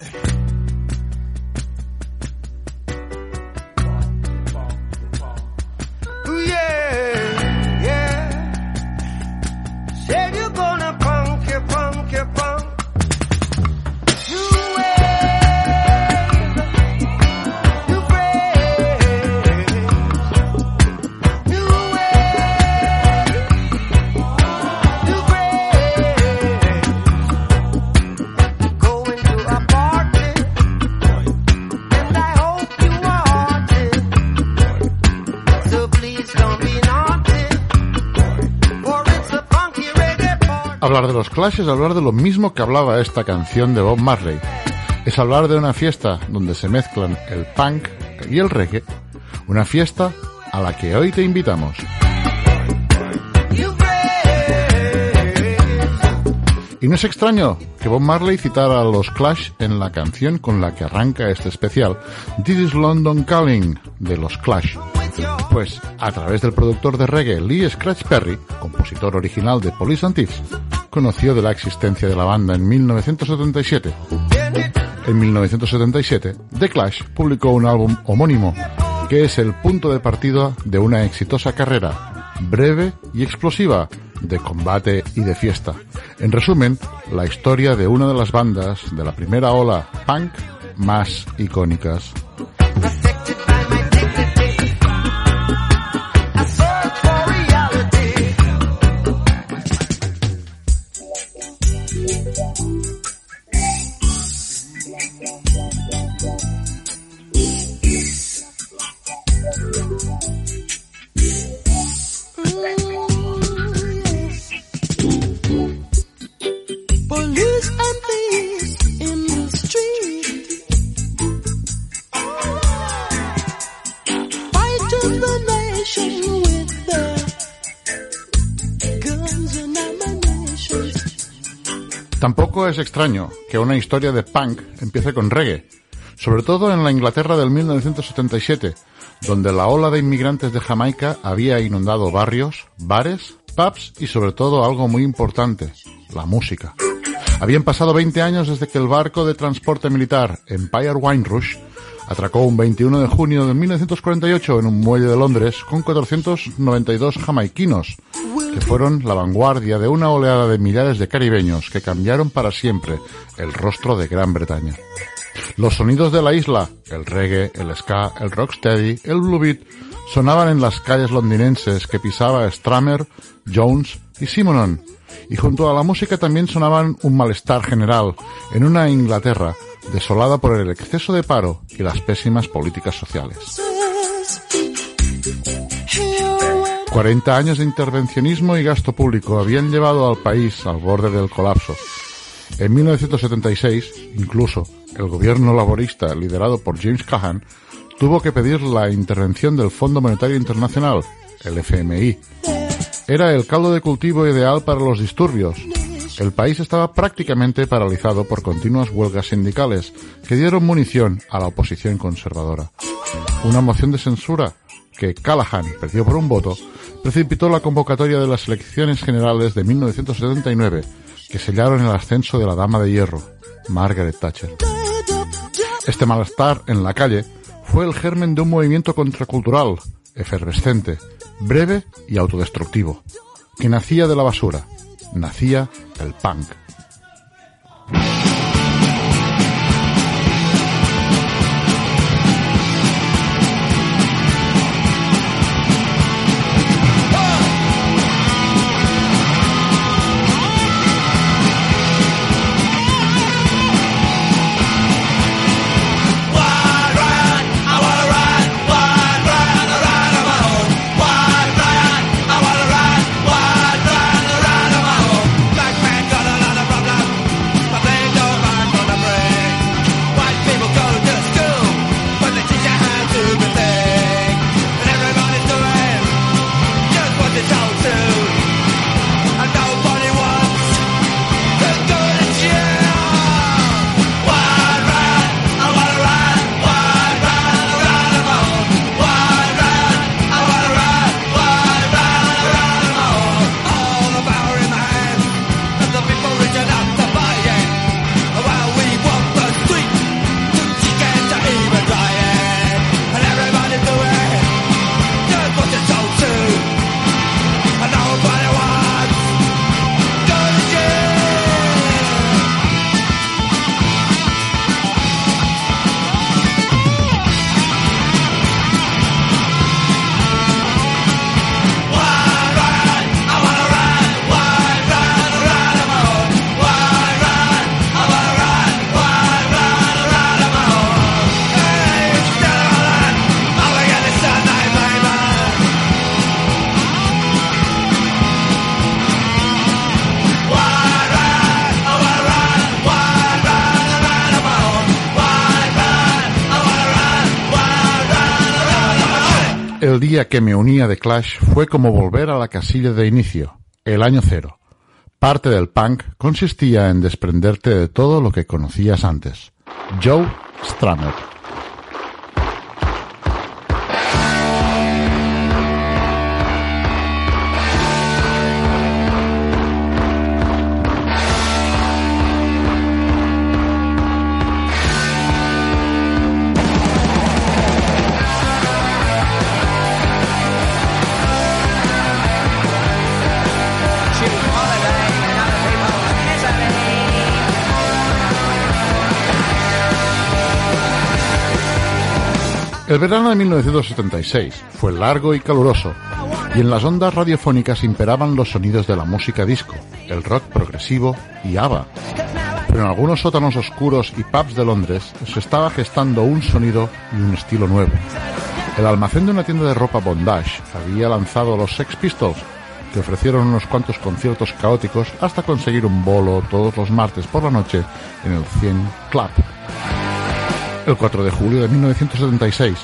you Hablar de los Clash es hablar de lo mismo que hablaba esta canción de Bob Marley. Es hablar de una fiesta donde se mezclan el punk y el reggae. Una fiesta a la que hoy te invitamos. Y no es extraño que Bob Marley citara a los Clash en la canción con la que arranca este especial, This is London Calling, de los Clash. Pues a través del productor de reggae Lee Scratch Perry, compositor original de Police and Thieves, conoció de la existencia de la banda en 1977. En 1977, The Clash publicó un álbum homónimo, que es el punto de partida de una exitosa carrera, breve y explosiva, de combate y de fiesta. En resumen, la historia de una de las bandas de la primera ola punk más icónicas. Es extraño que una historia de punk empiece con reggae, sobre todo en la Inglaterra del 1977, donde la ola de inmigrantes de Jamaica había inundado barrios, bares, pubs y sobre todo algo muy importante, la música. Habían pasado 20 años desde que el barco de transporte militar Empire Wine Rush atracó un 21 de junio de 1948 en un muelle de Londres con 492 jamaiquinos, que fueron la vanguardia de una oleada de millares de caribeños que cambiaron para siempre el rostro de Gran Bretaña. Los sonidos de la isla, el reggae, el ska, el rocksteady, el blue beat, sonaban en las calles londinenses que pisaba Stramer, Jones y Simonon, y junto a la música también sonaban un malestar general en una Inglaterra desolada por el exceso de paro y las pésimas políticas sociales. Here 40 años de intervencionismo y gasto público habían llevado al país al borde del colapso. En 1976, incluso, el gobierno laborista liderado por James Cahan tuvo que pedir la intervención del Fondo Monetario Internacional, el FMI. Era el caldo de cultivo ideal para los disturbios. El país estaba prácticamente paralizado por continuas huelgas sindicales que dieron munición a la oposición conservadora. Una moción de censura que Callahan perdió por un voto precipitó la convocatoria de las elecciones generales de 1979 que sellaron el ascenso de la dama de hierro, Margaret Thatcher. Este malestar en la calle fue el germen de un movimiento contracultural, efervescente, breve y autodestructivo, que nacía de la basura, nacía el punk. Aquel día que me unía de Clash fue como volver a la casilla de inicio, el año cero. Parte del punk consistía en desprenderte de todo lo que conocías antes. Joe Strummer. El verano de 1976 fue largo y caluroso, y en las ondas radiofónicas imperaban los sonidos de la música disco, el rock progresivo y ABBA. Pero en algunos sótanos oscuros y pubs de Londres se estaba gestando un sonido y un estilo nuevo. El almacén de una tienda de ropa Bondage había lanzado los Sex Pistols, que ofrecieron unos cuantos conciertos caóticos hasta conseguir un bolo todos los martes por la noche en el 100 Club. El 4 de julio de 1976,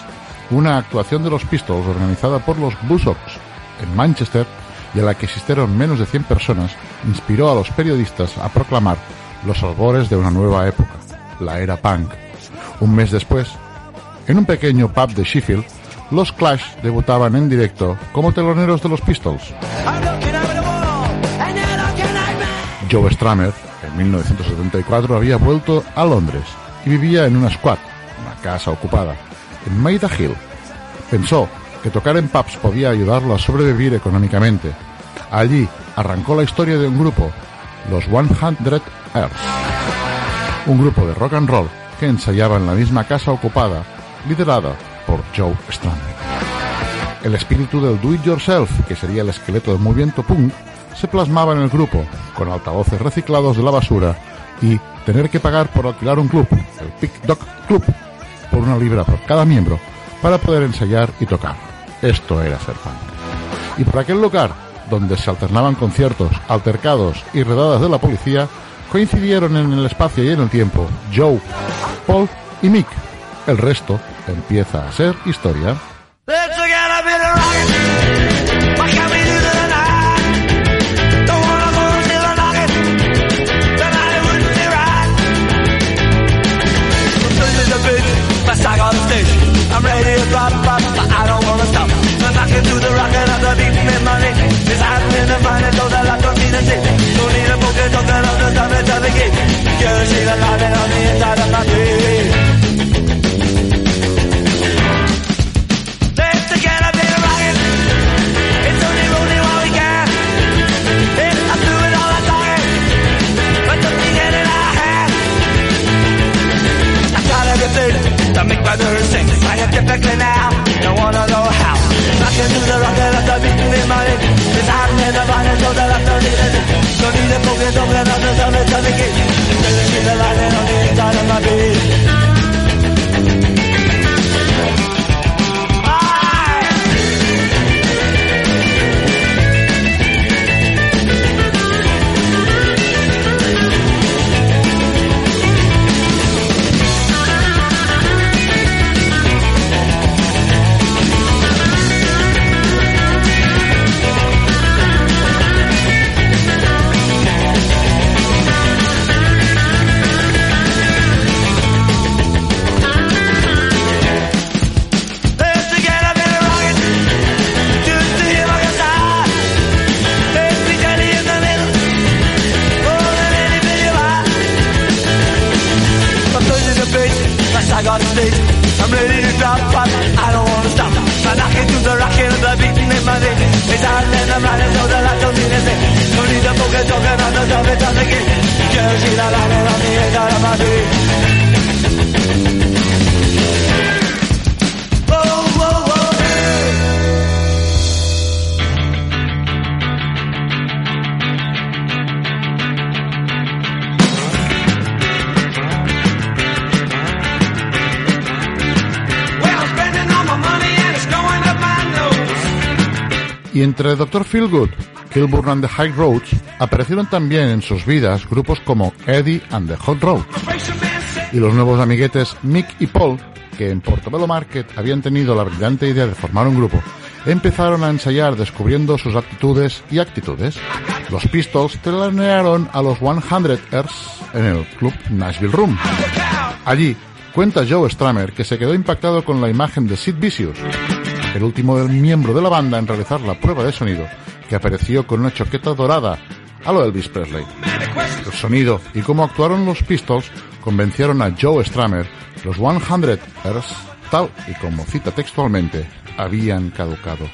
una actuación de los Pistols organizada por los Buzzcocks en Manchester y a la que asistieron menos de 100 personas, inspiró a los periodistas a proclamar los albores de una nueva época, la era punk. Un mes después, en un pequeño pub de Sheffield, los Clash debutaban en directo como teloneros de los Pistols. Joe Strummer, en 1974, había vuelto a Londres y vivía en una squat, una casa ocupada, en Maida Hill. Pensó que tocar en pubs podía ayudarlo a sobrevivir económicamente. Allí arrancó la historia de un grupo, los 100 Earth, un grupo de rock and roll que ensayaba en la misma casa ocupada, liderada por Joe Strummer. El espíritu del do it yourself, que sería el esqueleto del movimiento punk, se plasmaba en el grupo, con altavoces reciclados de la basura y tener que pagar por alquilar un club, el Pick Dog Club, por una libra por cada miembro, para poder ensayar y tocar. Esto era ser punk. Y por aquel lugar, donde se alternaban conciertos, altercados y redadas de la policía, coincidieron en el espacio y en el tiempo Joe, Paul y Mick. El resto empieza a ser historia. on the inside of my be rocking. It's only rolling while we can. It's I do it all I'm talking, but something in it I have. I got everything to make my nerves sing. I am typically now, don't wanna know the rocket of the in my head. It's in the don't need. Don't need don't me get the gate. Still see the light on the inside of my beat. Entre Dr. Feelgood, Kilburn and the High Roads, aparecieron también en sus vidas grupos como Eddie and the Hot Road y los nuevos amiguetes Mick y Paul, que en Portobello Market habían tenido la brillante idea de formar un grupo, empezaron a ensayar descubriendo sus aptitudes y actitudes. Los Pistols telonearon a los 100 Ers en el club Nashville Room. Allí, cuenta Joe Stramer que se quedó impactado con la imagen de Sid Vicious, el último miembro de la banda en realizar la prueba de sonido, que apareció con una choqueta dorada a lo Elvis Presley. El sonido y cómo actuaron los Pistols convencieron a Joe Stramer, los 100 Earths, tal y como cita textualmente, habían caducado.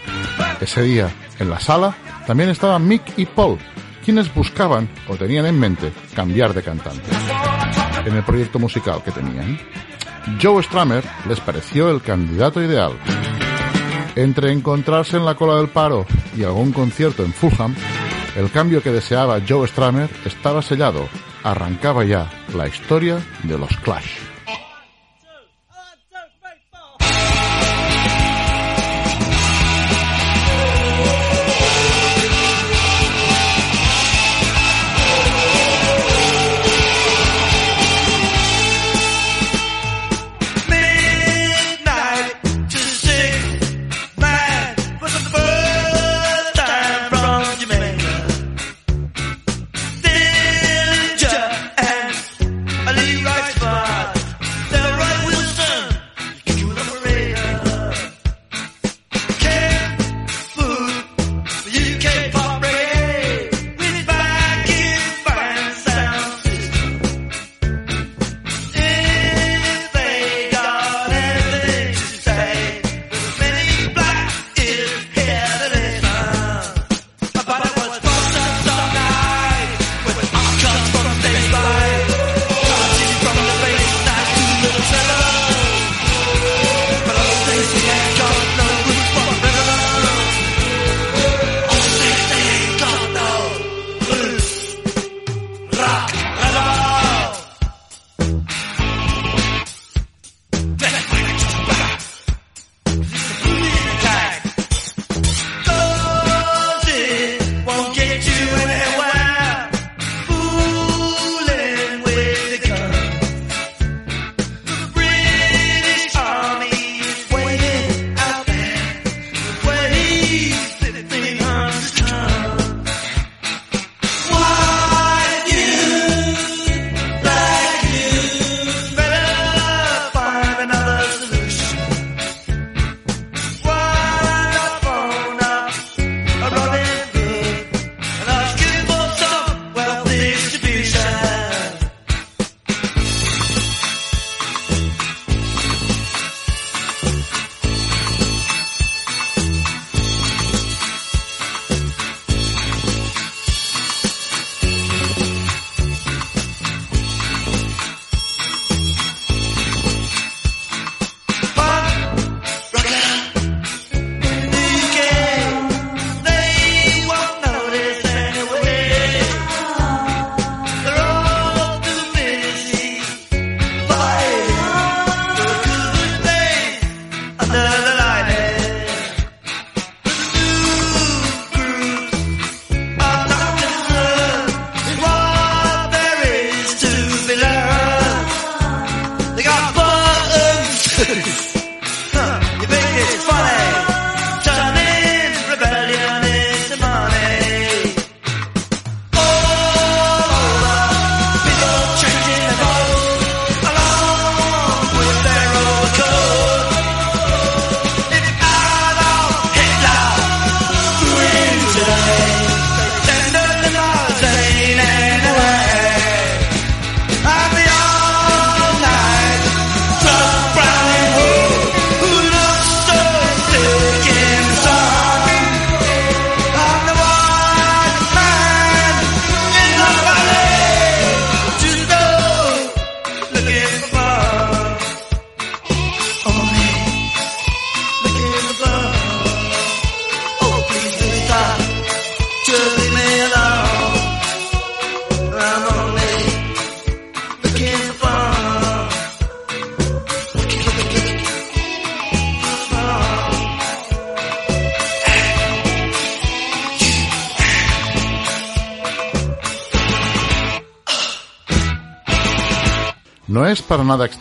Ese día, en la sala, también estaban Mick y Paul, quienes buscaban o tenían en mente cambiar de cantante en el proyecto musical que tenían. Joe Stramer les pareció el candidato ideal. Entre encontrarse en la cola del paro y algún concierto en Fulham, el cambio que deseaba Joe Stramer estaba sellado. Arrancaba ya la historia de los Clash.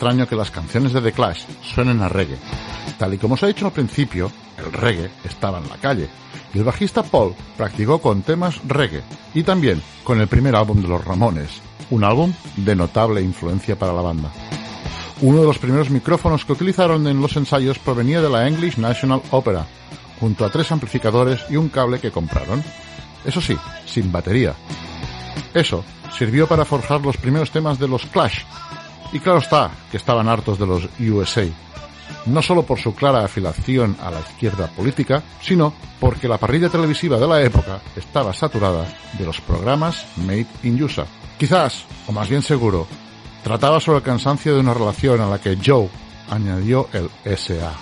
extraño que las canciones de The Clash suenen a reggae. Tal y como os he dicho al principio, el reggae estaba en la calle, y el bajista Paul practicó con temas reggae, y también con el primer álbum de los Ramones, un álbum de notable influencia para la banda. Uno de los primeros micrófonos que utilizaron en los ensayos provenía de la English National Opera, junto a tres amplificadores y un cable que compraron. Eso sí, sin batería. Eso sirvió para forjar los primeros temas de los Clash, y claro está que estaban hartos de los USA. No solo por su clara afiliación a la izquierda política, sino porque la parrilla televisiva de la época estaba saturada de los programas Made in USA. Quizás, o más bien seguro, trataba sobre el cansancio de una relación a la que Joe añadió el SA.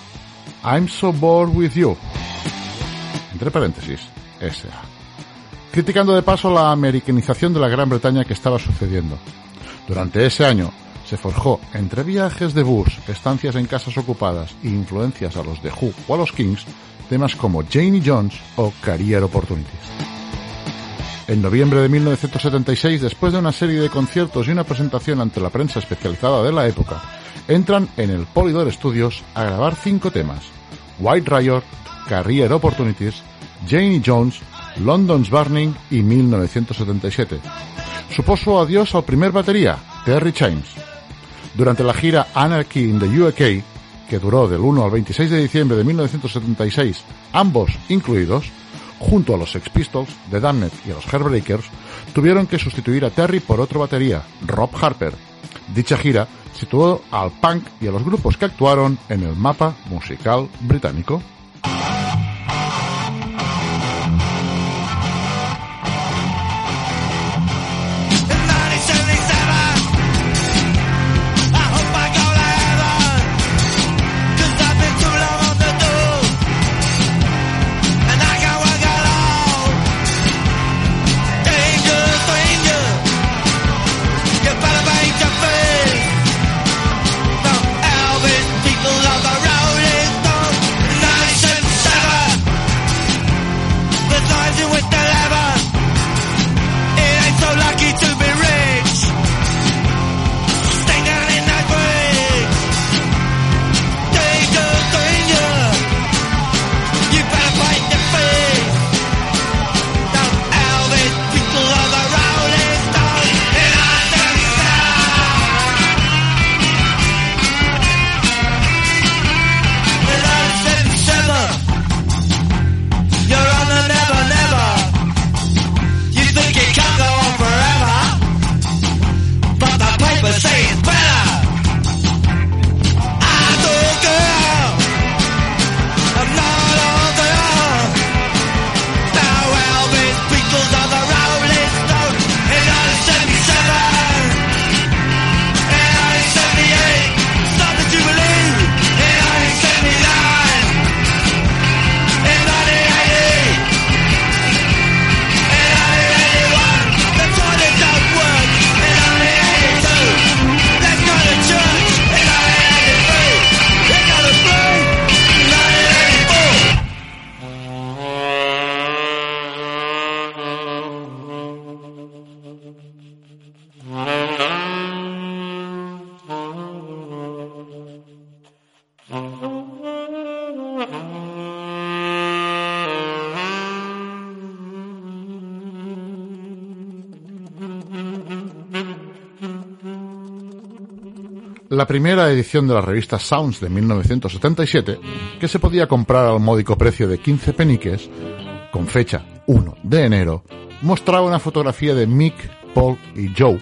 I'm so bored with you. Entre paréntesis, SA. Criticando de paso la americanización de la Gran Bretaña que estaba sucediendo. Durante ese año se forjó entre viajes de bus, estancias en casas ocupadas e influencias a los de Who o a los Kings, temas como Janie Jones o Career Opportunities. En noviembre de 1976, después de una serie de conciertos y una presentación ante la prensa especializada de la época, entran en el Polydor Studios a grabar cinco temas. White Riot, Career Opportunities, Janie Jones, London's Burning y 1977. Supuso adiós al primer batería, Terry Chimes. Durante la gira Anarchy in the UK, que duró del 1 al 26 de diciembre de 1976, ambos incluidos, junto a los Sex Pistols, The Damned y los Heartbreakers, tuvieron que sustituir a Terry por otro batería, Rob Harper. Dicha gira situó al punk y a los grupos que actuaron en el mapa musical británico. La primera edición de la revista Sounds de 1977, que se podía comprar al módico precio de 15 peniques, con fecha 1 de enero, mostraba una fotografía de Mick, Paul y Joe,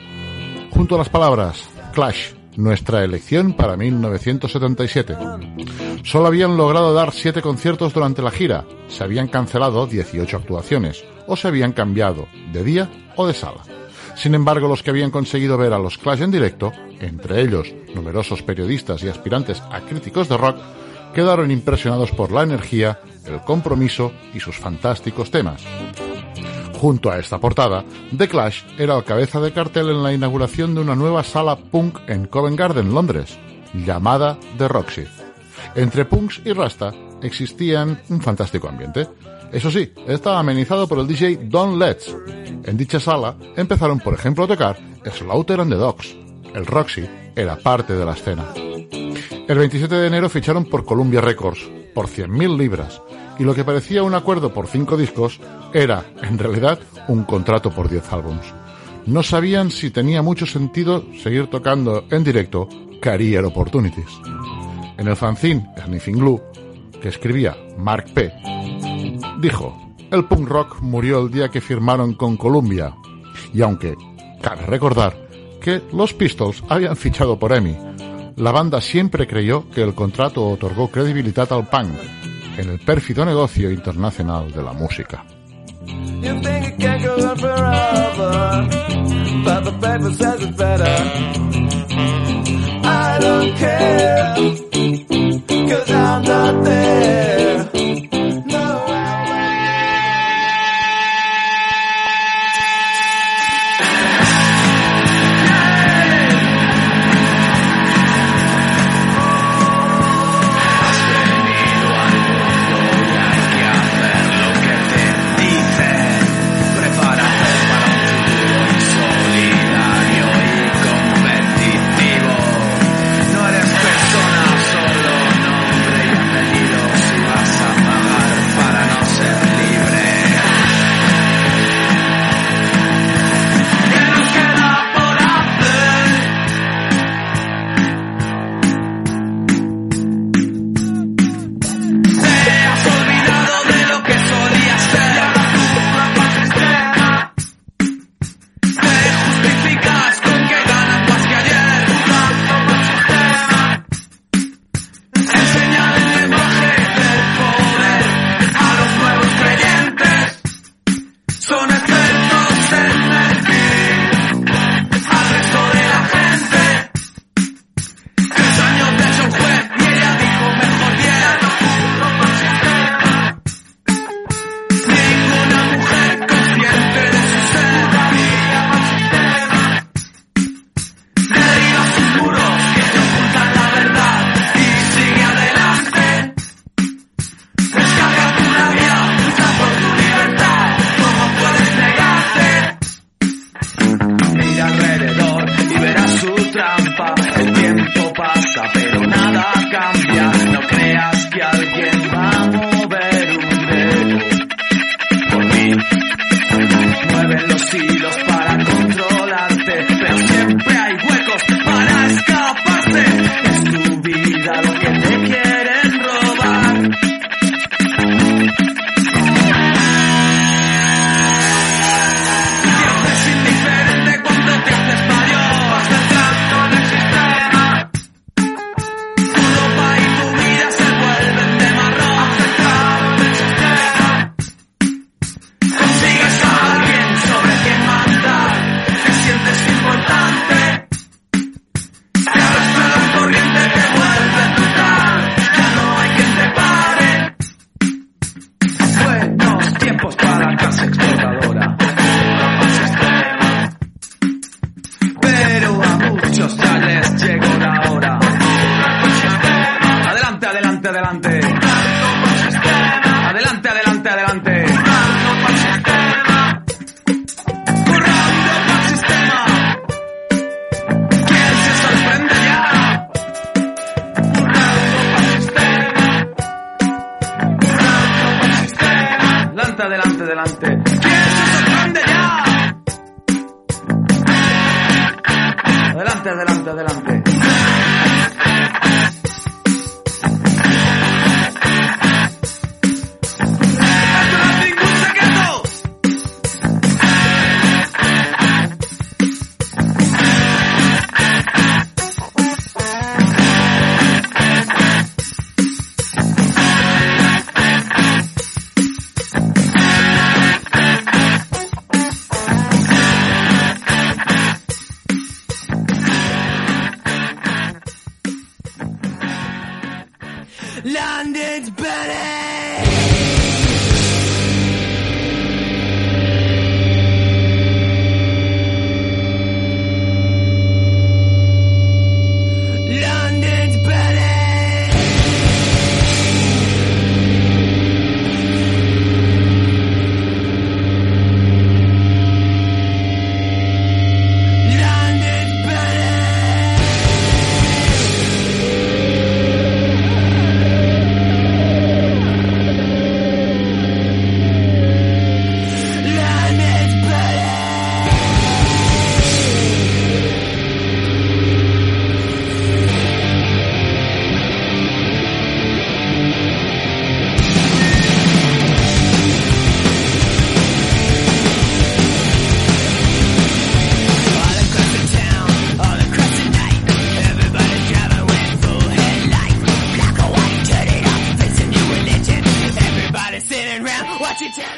junto a las palabras Clash, nuestra elección para 1977. Solo habían logrado dar 7 conciertos durante la gira, se habían cancelado 18 actuaciones, o se habían cambiado de día o de sala. Sin embargo, los que habían conseguido ver a los Clash en directo, entre ellos numerosos periodistas y aspirantes a críticos de rock, quedaron impresionados por la energía, el compromiso y sus fantásticos temas. Junto a esta portada, The Clash era el cabeza de cartel en la inauguración de una nueva sala punk en Covent Garden, Londres, llamada The Roxy. Entre punks y rasta existían un fantástico ambiente. Eso sí, estaba amenizado por el DJ Don Letts. En dicha sala empezaron, por ejemplo, a tocar Slaughter and the Dogs. El Roxy era parte de la escena. El 27 de enero ficharon por Columbia Records por 100.000 libras y lo que parecía un acuerdo por cinco discos era, en realidad, un contrato por 10 álbums. No sabían si tenía mucho sentido seguir tocando en directo Career Opportunities. En el fanzine Sniffing Glue, que escribía Mark P., dijo, el punk rock murió el día que firmaron con Columbia. Y aunque cabe recordar que los Pistols habían fichado por EMI, la banda siempre creyó que el contrato otorgó credibilidad al punk en el pérfido negocio internacional de la música.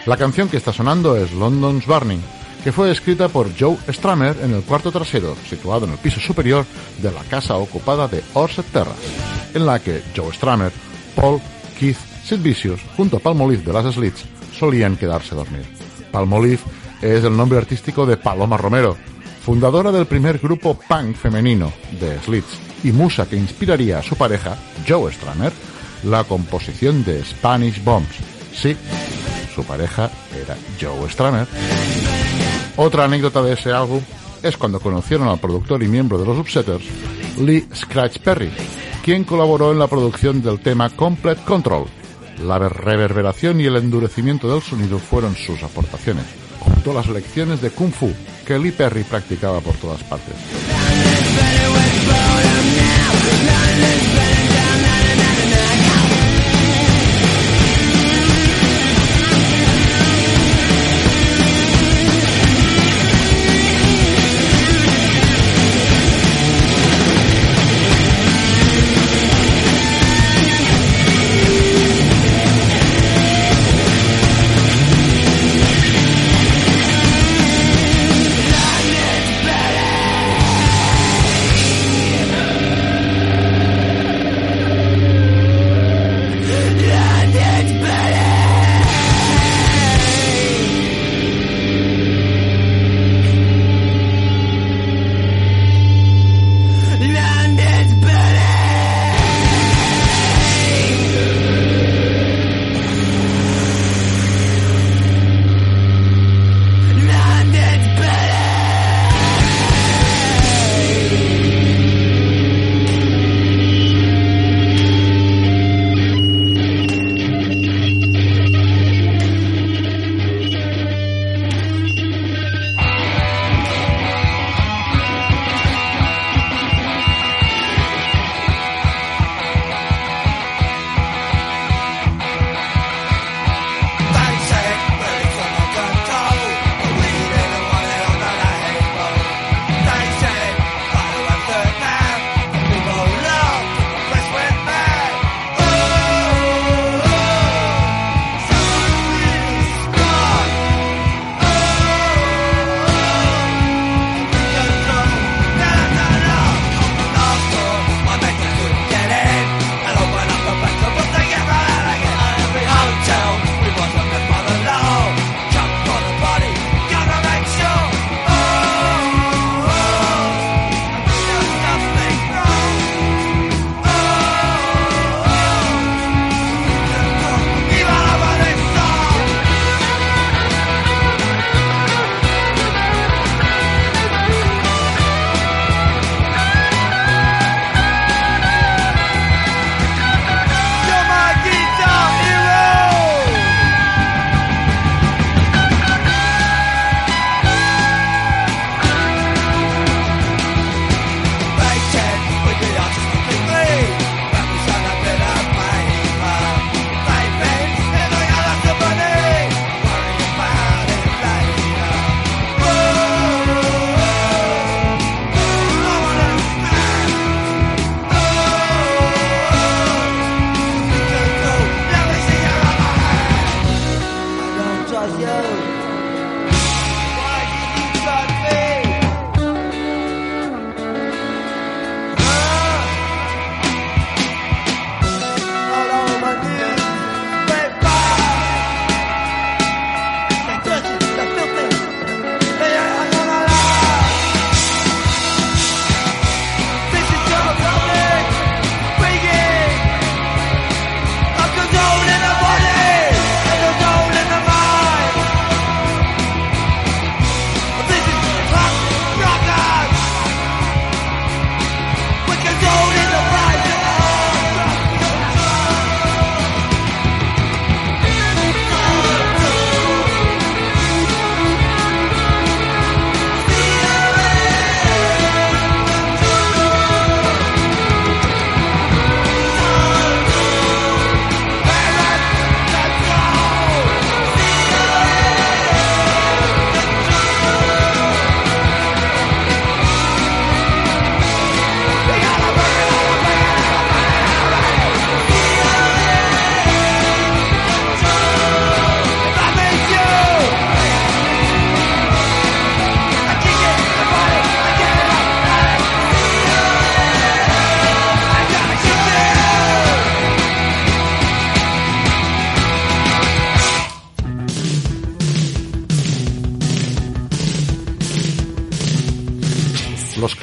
La canción que está sonando es London's Burning, que fue escrita por Joe Stramer en el cuarto trasero, situado en el piso superior de la casa ocupada de Orset Terrace, en la que Joe Stramer, Paul, Keith, Sid Vicious, junto a Palmolive de las Slits, solían quedarse a dormir. Palmolive es el nombre artístico de Paloma Romero, fundadora del primer grupo punk femenino de Slits y musa que inspiraría a su pareja, Joe Stramer, la composición de Spanish Bombs. Sí, su pareja era Joe Stramer. Otra anécdota de ese álbum es cuando conocieron al productor y miembro de los Upsetters, Lee Scratch Perry, quien colaboró en la producción del tema Complete Control. La reverberación y el endurecimiento del sonido fueron sus aportaciones, junto a las lecciones de Kung Fu que Lee Perry practicaba por todas partes.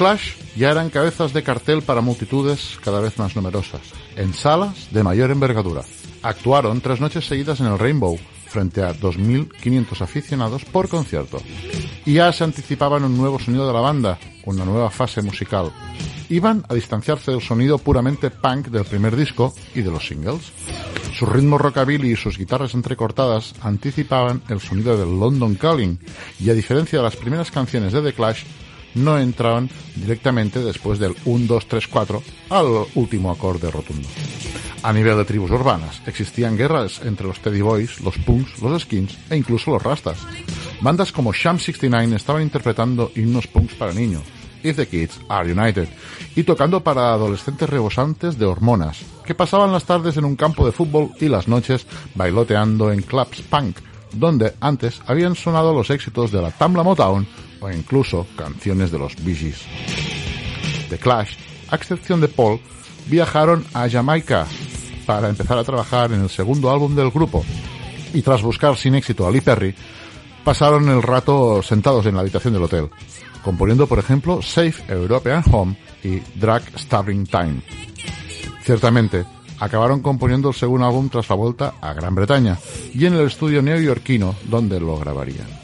Clash ya eran cabezas de cartel para multitudes cada vez más numerosas, en salas de mayor envergadura. Actuaron tres noches seguidas en el Rainbow, frente a 2.500 aficionados por concierto. Y ya se anticipaban un nuevo sonido de la banda, una nueva fase musical. Iban a distanciarse del sonido puramente punk del primer disco y de los singles. Su ritmo rockabilly y sus guitarras entrecortadas anticipaban el sonido del London Calling y a diferencia de las primeras canciones de The Clash, no entraban directamente después del 1, 2, 3, 4 al último acorde rotundo. A nivel de tribus urbanas, existían guerras entre los Teddy Boys, los Punks, los Skins e incluso los Rastas. Bandas como Sham 69 estaban interpretando himnos punks para niños, If the Kids Are United, y tocando para adolescentes rebosantes de hormonas, que pasaban las tardes en un campo de fútbol y las noches bailoteando en clubs punk, donde antes habían sonado los éxitos de la Tamla Motown o incluso canciones de los Bee. The Clash, a excepción de Paul, viajaron a Jamaica para empezar a trabajar en el segundo álbum del grupo y tras buscar sin éxito a Lee Perry, pasaron el rato sentados en la habitación del hotel, componiendo por ejemplo Safe European Home y Drag Stabbing Time. Ciertamente, acabaron componiendo el segundo álbum tras la vuelta a Gran Bretaña y en el estudio neoyorquino donde lo grabarían.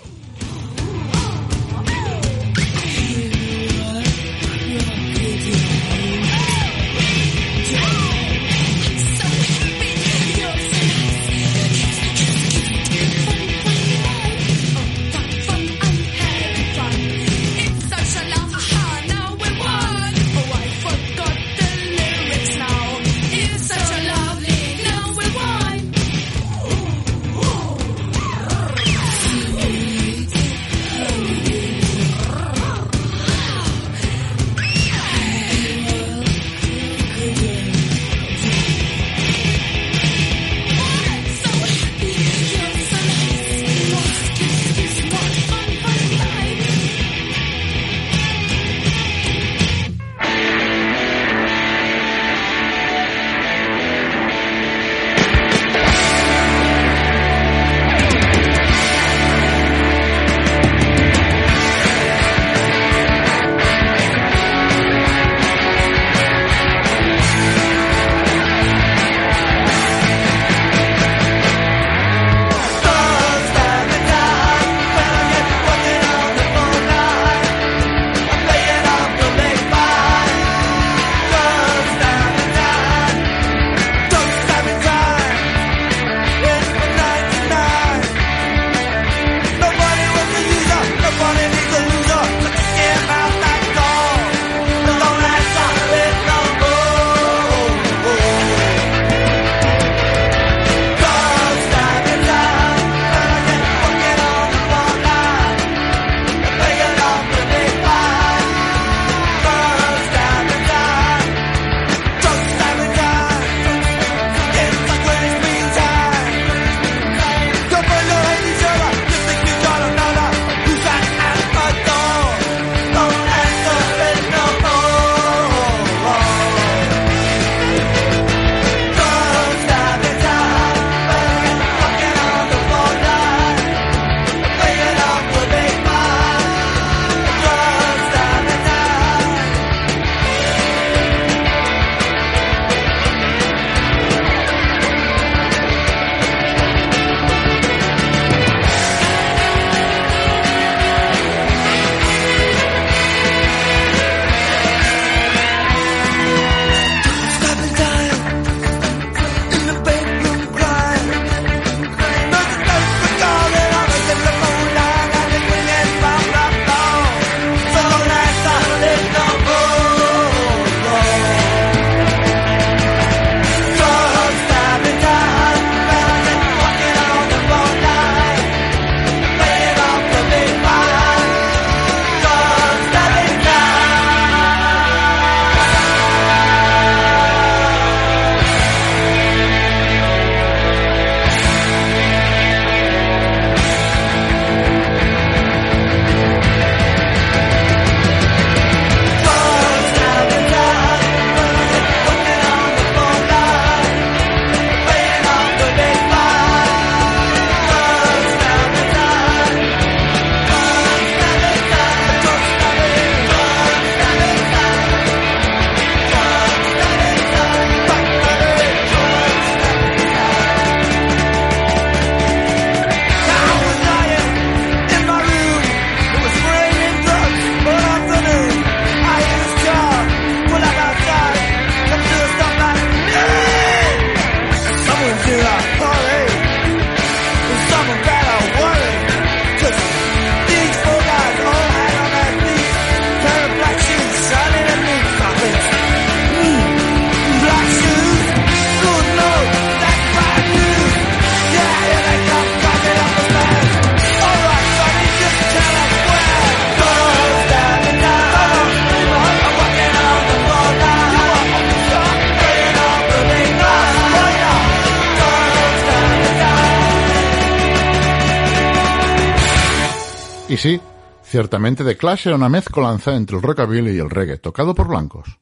Ciertamente The Clash era una mezcolanza entre el rockabilly y el reggae, tocado por blancos.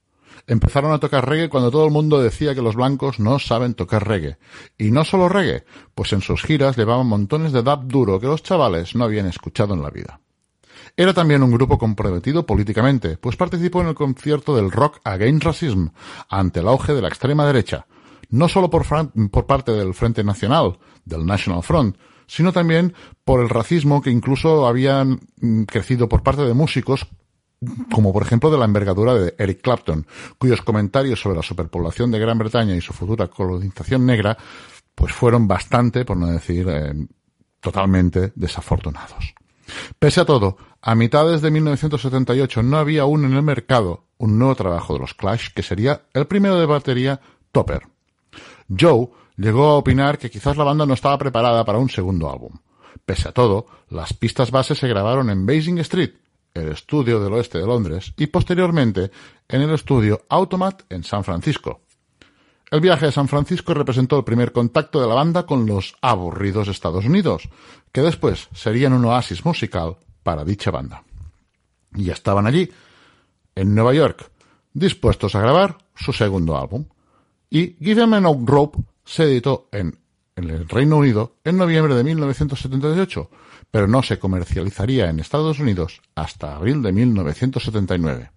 Empezaron a tocar reggae cuando todo el mundo decía que los blancos no saben tocar reggae. Y no solo reggae, pues en sus giras llevaban montones de dub duro que los chavales no habían escuchado en la vida. Era también un grupo comprometido políticamente, pues participó en el concierto del Rock Against Racism, ante el auge de la extrema derecha, no solo por, por parte del Frente Nacional, del National Front, sino también por el racismo que incluso habían mm, crecido por parte de músicos como por ejemplo de la envergadura de Eric Clapton, cuyos comentarios sobre la superpoblación de Gran Bretaña y su futura colonización negra, pues fueron bastante, por no decir eh, totalmente desafortunados. Pese a todo, a mitades de 1978 no había aún en el mercado un nuevo trabajo de los Clash que sería el primero de batería Topper. Joe llegó a opinar que quizás la banda no estaba preparada para un segundo álbum. Pese a todo, las pistas bases se grabaron en Basing Street, el estudio del oeste de Londres, y posteriormente en el estudio Automat en San Francisco. El viaje a San Francisco representó el primer contacto de la banda con los aburridos Estados Unidos, que después serían un oasis musical para dicha banda. Y estaban allí, en Nueva York, dispuestos a grabar su segundo álbum. Y Give 'Em a No Rope se editó en, el Reino Unido en noviembre de 1978, pero no se comercializaría en Estados Unidos hasta abril de 1979.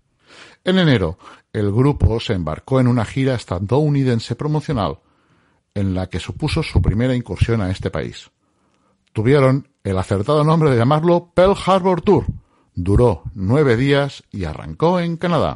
En enero, el grupo se embarcó en una gira estadounidense promocional, en la que supuso su primera incursión a este país. Tuvieron el acertado nombre de llamarlo Pearl Harbor Tour. Duró nueve días y arrancó en Canadá.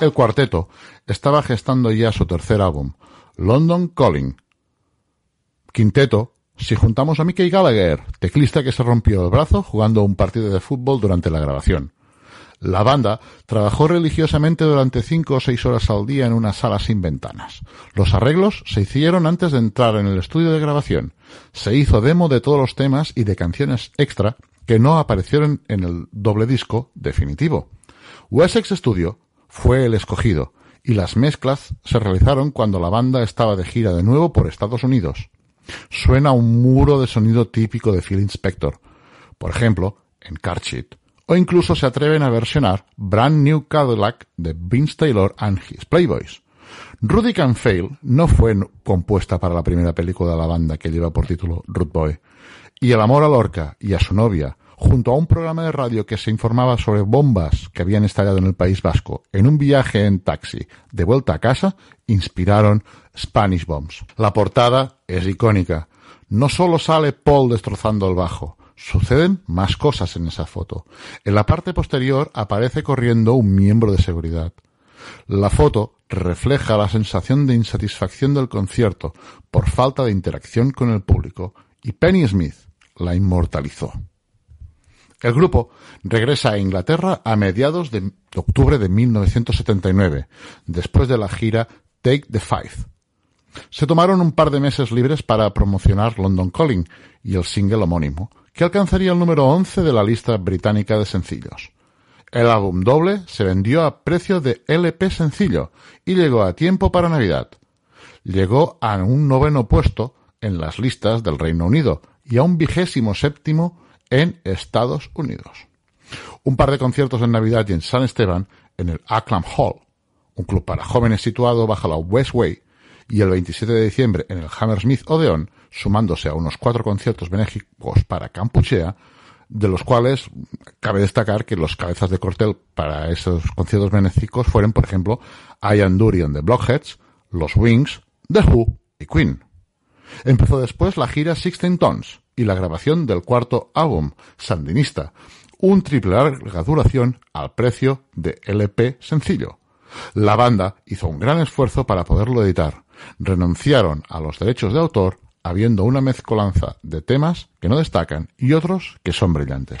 El cuarteto estaba gestando ya su tercer álbum, London Calling. Quinteto, si juntamos a Mickey Gallagher, teclista que se rompió el brazo jugando un partido de fútbol durante la grabación. La banda trabajó religiosamente durante cinco o seis horas al día en una sala sin ventanas. Los arreglos se hicieron antes de entrar en el estudio de grabación. Se hizo demo de todos los temas y de canciones extra que no aparecieron en el doble disco definitivo. Wessex Studio fue el escogido y las mezclas se realizaron cuando la banda estaba de gira de nuevo por Estados Unidos. Suena un muro de sonido típico de Phil Inspector, por ejemplo, en Car o incluso se atreven a versionar Brand New Cadillac de Vince Taylor and His Playboys. Rudy Can Fail no fue compuesta para la primera película de la banda que lleva por título Root Boy, y el amor a Lorca y a su novia, junto a un programa de radio que se informaba sobre bombas que habían estallado en el País Vasco en un viaje en taxi de vuelta a casa, inspiraron Spanish Bombs. La portada es icónica. No solo sale Paul destrozando el bajo, suceden más cosas en esa foto. En la parte posterior aparece corriendo un miembro de seguridad. La foto refleja la sensación de insatisfacción del concierto por falta de interacción con el público y Penny Smith la inmortalizó. El grupo regresa a Inglaterra a mediados de octubre de 1979, después de la gira Take the Five. Se tomaron un par de meses libres para promocionar London Calling y el single homónimo, que alcanzaría el número 11 de la lista británica de sencillos. El álbum doble se vendió a precio de LP sencillo y llegó a tiempo para Navidad. Llegó a un noveno puesto en las listas del Reino Unido y a un vigésimo séptimo en Estados Unidos. Un par de conciertos en Navidad y en San Esteban en el Acklam Hall, un club para jóvenes situado bajo la Westway, y el 27 de diciembre en el Hammersmith Odeon, sumándose a unos cuatro conciertos benéficos para Campuchea, de los cuales cabe destacar que los cabezas de cartel para esos conciertos benéficos fueron, por ejemplo, Ian Dury and the Blockheads, Los Wings, The Who y Queen. Empezó después la gira Sixteen Tons y la grabación del cuarto álbum, Sandinista, un triple larga duración al precio de LP sencillo. La banda hizo un gran esfuerzo para poderlo editar. Renunciaron a los derechos de autor, habiendo una mezcolanza de temas que no destacan y otros que son brillantes.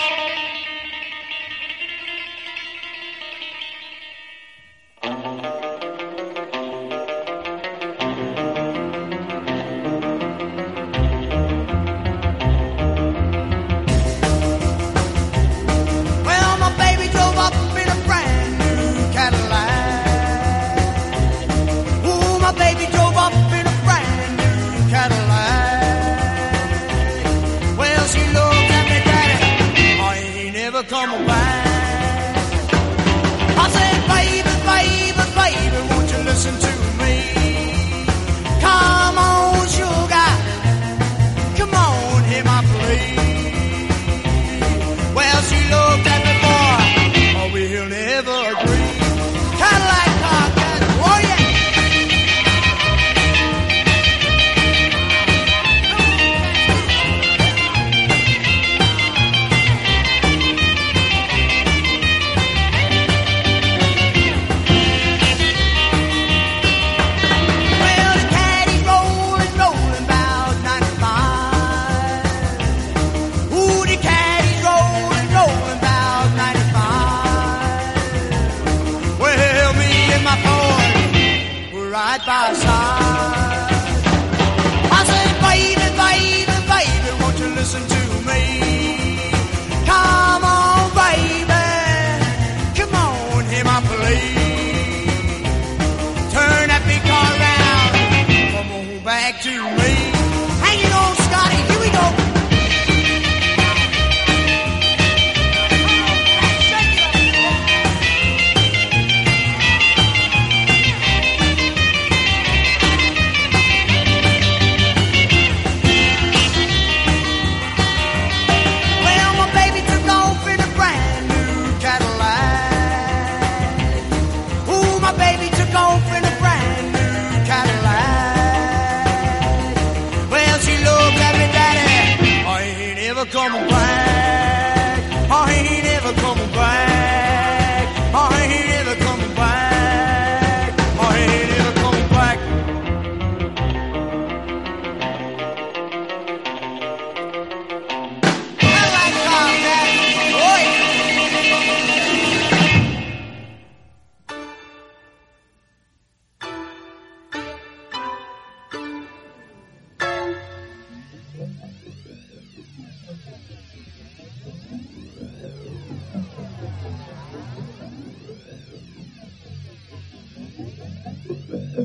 La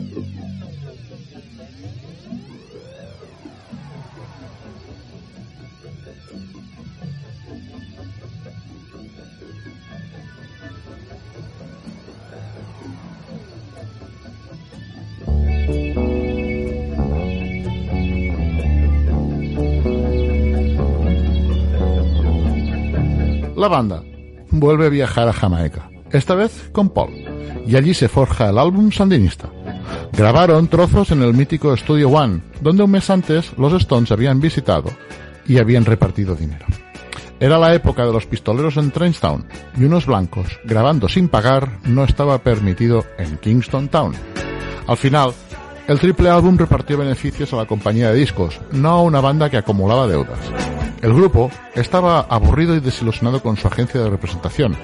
banda vuelve a viajar a Jamaica, esta vez con Paul, y allí se forja el álbum sandinista. Grabaron trozos en el mítico Studio One, donde un mes antes los Stones habían visitado y habían repartido dinero. Era la época de los pistoleros en Trainstown y unos blancos grabando sin pagar no estaba permitido en Kingston Town. Al final, el triple álbum repartió beneficios a la compañía de discos, no a una banda que acumulaba deudas. El grupo estaba aburrido y desilusionado con su agencia de representación.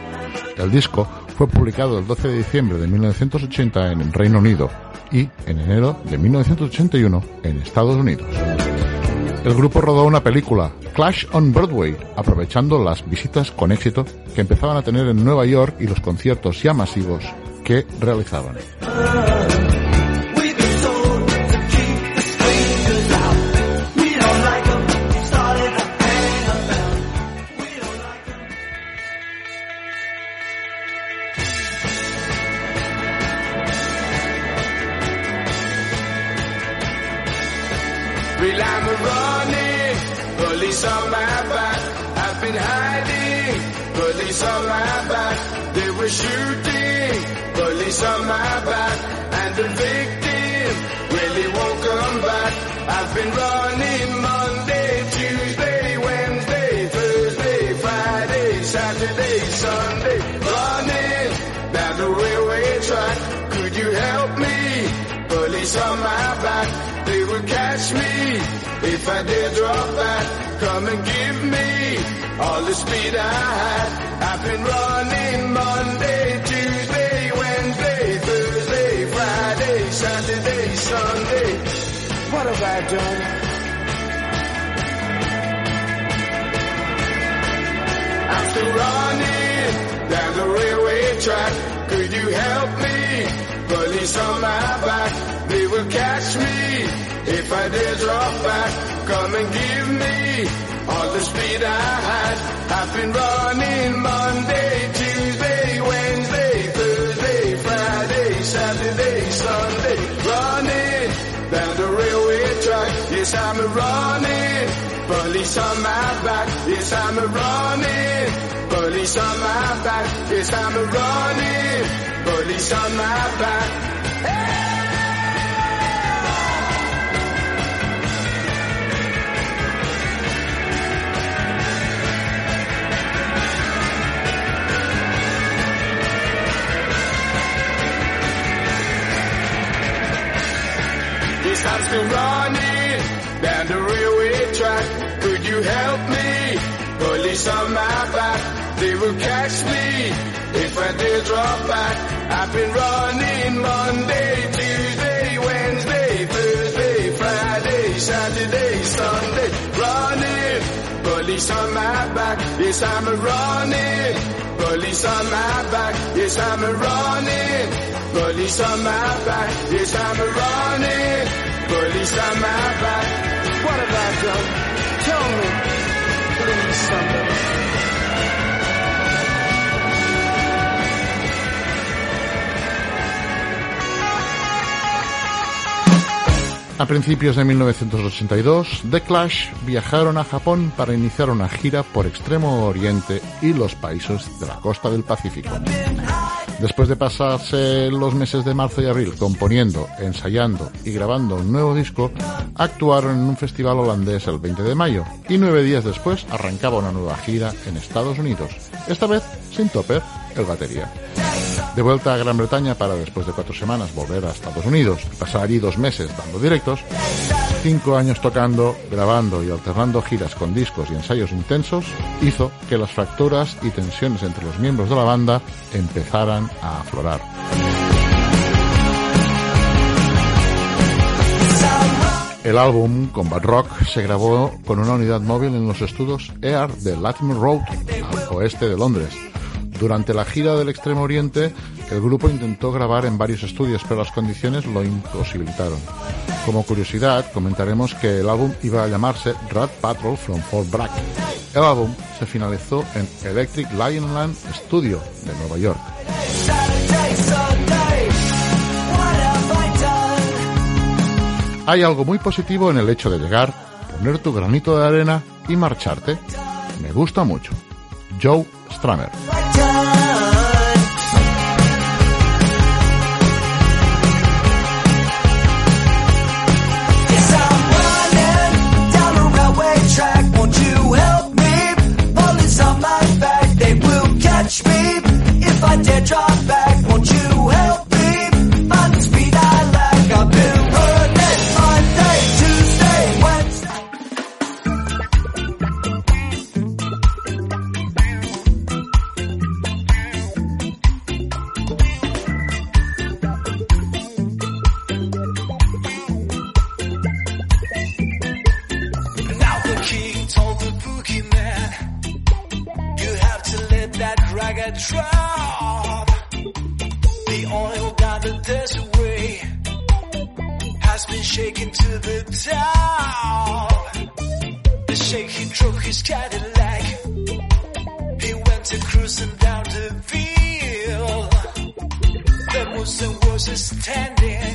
El disco fue publicado el 12 de diciembre de 1980 en Reino Unido y en enero de 1981 en Estados Unidos. El grupo rodó una película, Clash on Broadway, aprovechando las visitas con éxito que empezaban a tener en Nueva York y los conciertos ya masivos que realizaban. Police on my back. I've been hiding, police on my back. They were shooting, police on my back. And the victim, really won't come back. I've been running Monday, Tuesday, Wednesday, Thursday, Friday, Saturday, Sunday. Running down the railway track. Could you help me? Police on my back, will catch me if I dare drop back. Come and give me all the speed I had. I've been running Monday, Tuesday, Wednesday, Thursday, Friday, Saturday, Sunday. What have I done? I'm still running down the railway track. Could you help me? Police on my back, they will catch me I dare drop back. Come and give me all the speed I had. I've been running Monday, Tuesday, Wednesday, Thursday, Friday, Saturday, Sunday, running down the railway track. Yes, I'm running. Police on my back. Yes, I'm running. Police on my back. Yes, I'm running. Police on my back. I'm still running down the railway track. Could you help me? Police on my back, they will catch me if I dare drop back. I've been running Monday, Tuesday, Wednesday, Thursday, Friday, Saturday, Sunday, running. Police on my back, yes I'm a running. Police on my back, yes I'm a running. Police on my back, yes I'm a running. Police on my back. What have I done? Tell me, please, somebody. A principios de 1982, The Clash viajaron a Japón para iniciar una gira por Extremo Oriente y los países de la costa del Pacífico. Después de pasarse los meses de marzo y abril componiendo, ensayando y grabando un nuevo disco, actuaron en un festival holandés el 20 de mayo y nueve días después arrancaba una nueva gira en Estados Unidos, esta vez sin Topper, el batería. De vuelta a Gran Bretaña para después de cuatro semanas volver a Estados Unidos y pasar allí dos meses dando directos, cinco años tocando, grabando y alternando giras con discos y ensayos intensos, hizo que las fracturas y tensiones entre los miembros de la banda empezaran a aflorar. El álbum Combat Rock se grabó con una unidad móvil en los estudios EAR de Latimer Road, al oeste de Londres. Durante la gira del Extremo Oriente, el grupo intentó grabar en varios estudios, pero las condiciones lo imposibilitaron. Como curiosidad, comentaremos que el álbum iba a llamarse Rat Patrol from Fort Bragg. El álbum se finalizó en Electric Lionland Studio de Nueva York. Hay algo muy positivo en el hecho de llegar, poner tu granito de arena y marcharte. Me gusta mucho. Joe Strummer. Will catch me if I dare drop shaken to the top. The sheikh he drove his Cadillac. He went a cruising down the field. The Muslim was standing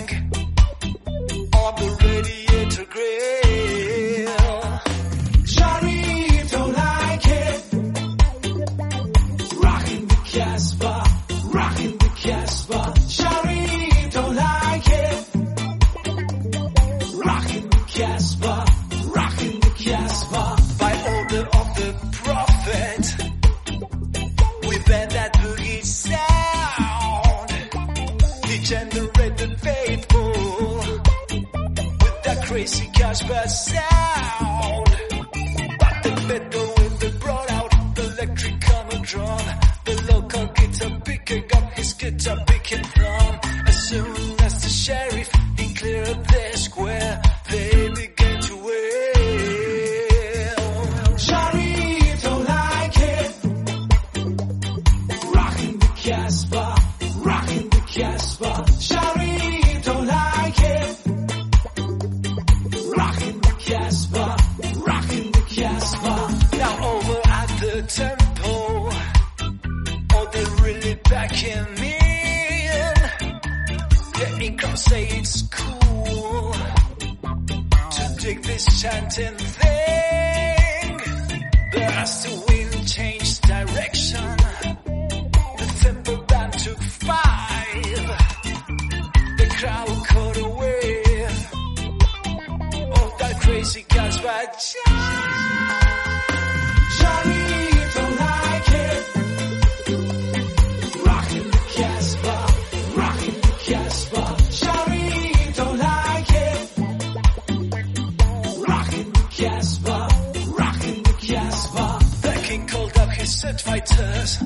his fighters.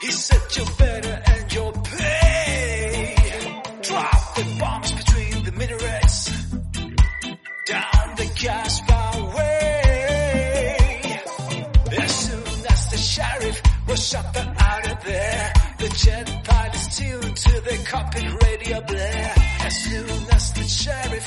He said you're better end your pay. Drop the bombs between the minarets. Down the Casbah way. As soon as the sheriff was shot out of there, the jet pilots tuned to the cockpit radio blare. As soon as the sheriff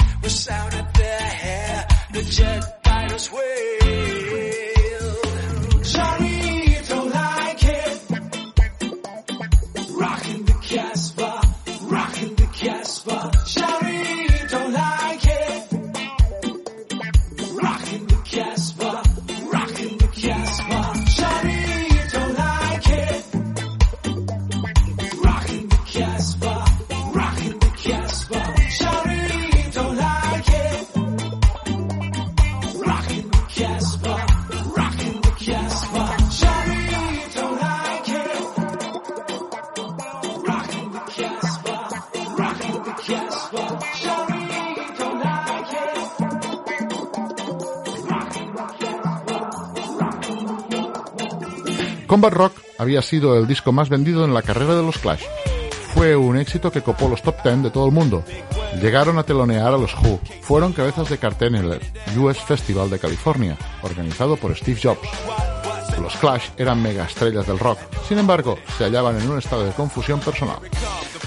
Combat Rock había sido el disco más vendido en la carrera de los Clash. Fue un éxito que copó los top 10 de todo el mundo. Llegaron a telonear a los Who. Fueron cabezas de cartel en el US Festival de California, organizado por Steve Jobs. Los Clash eran mega estrellas del rock. Sin embargo, se hallaban en un estado de confusión personal.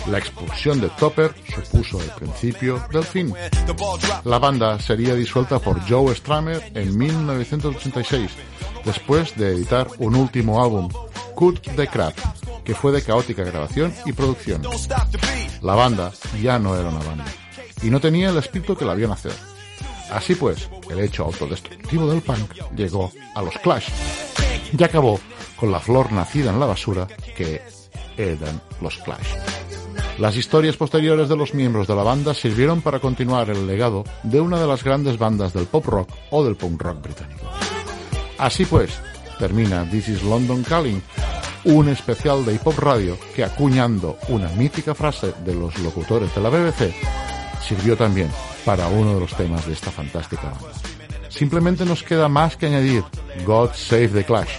La expulsión de Topper supuso el principio del fin. La banda sería disuelta por Joe Strummer en 1986, después de editar un último álbum, Cut the Crap, que fue de caótica grabación y producción. La banda ya no era una banda, y no tenía el espíritu que la vio nacer. Así pues, el hecho autodestructivo del punk llegó a los Clash y acabó con la flor nacida en la basura que eran los Clash. Las historias posteriores de los miembros de la banda sirvieron para continuar el legado de una de las grandes bandas del pop rock o del punk rock británico. Así pues, termina This is London Calling, un especial de hip hop radio que acuñando una mítica frase de los locutores de la BBC, sirvió también para uno de los temas de esta fantástica banda. Simplemente nos queda más que añadir God Save the Clash.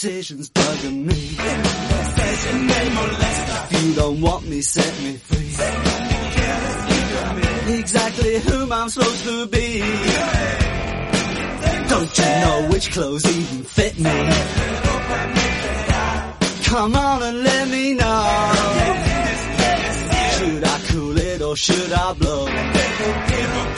This indecision's bugging me. If you don't want me, set me free. Exactly whom I'm supposed to be. Don't you know which clothes even fit me? Come on and let me know. Should I cool it or should I blow?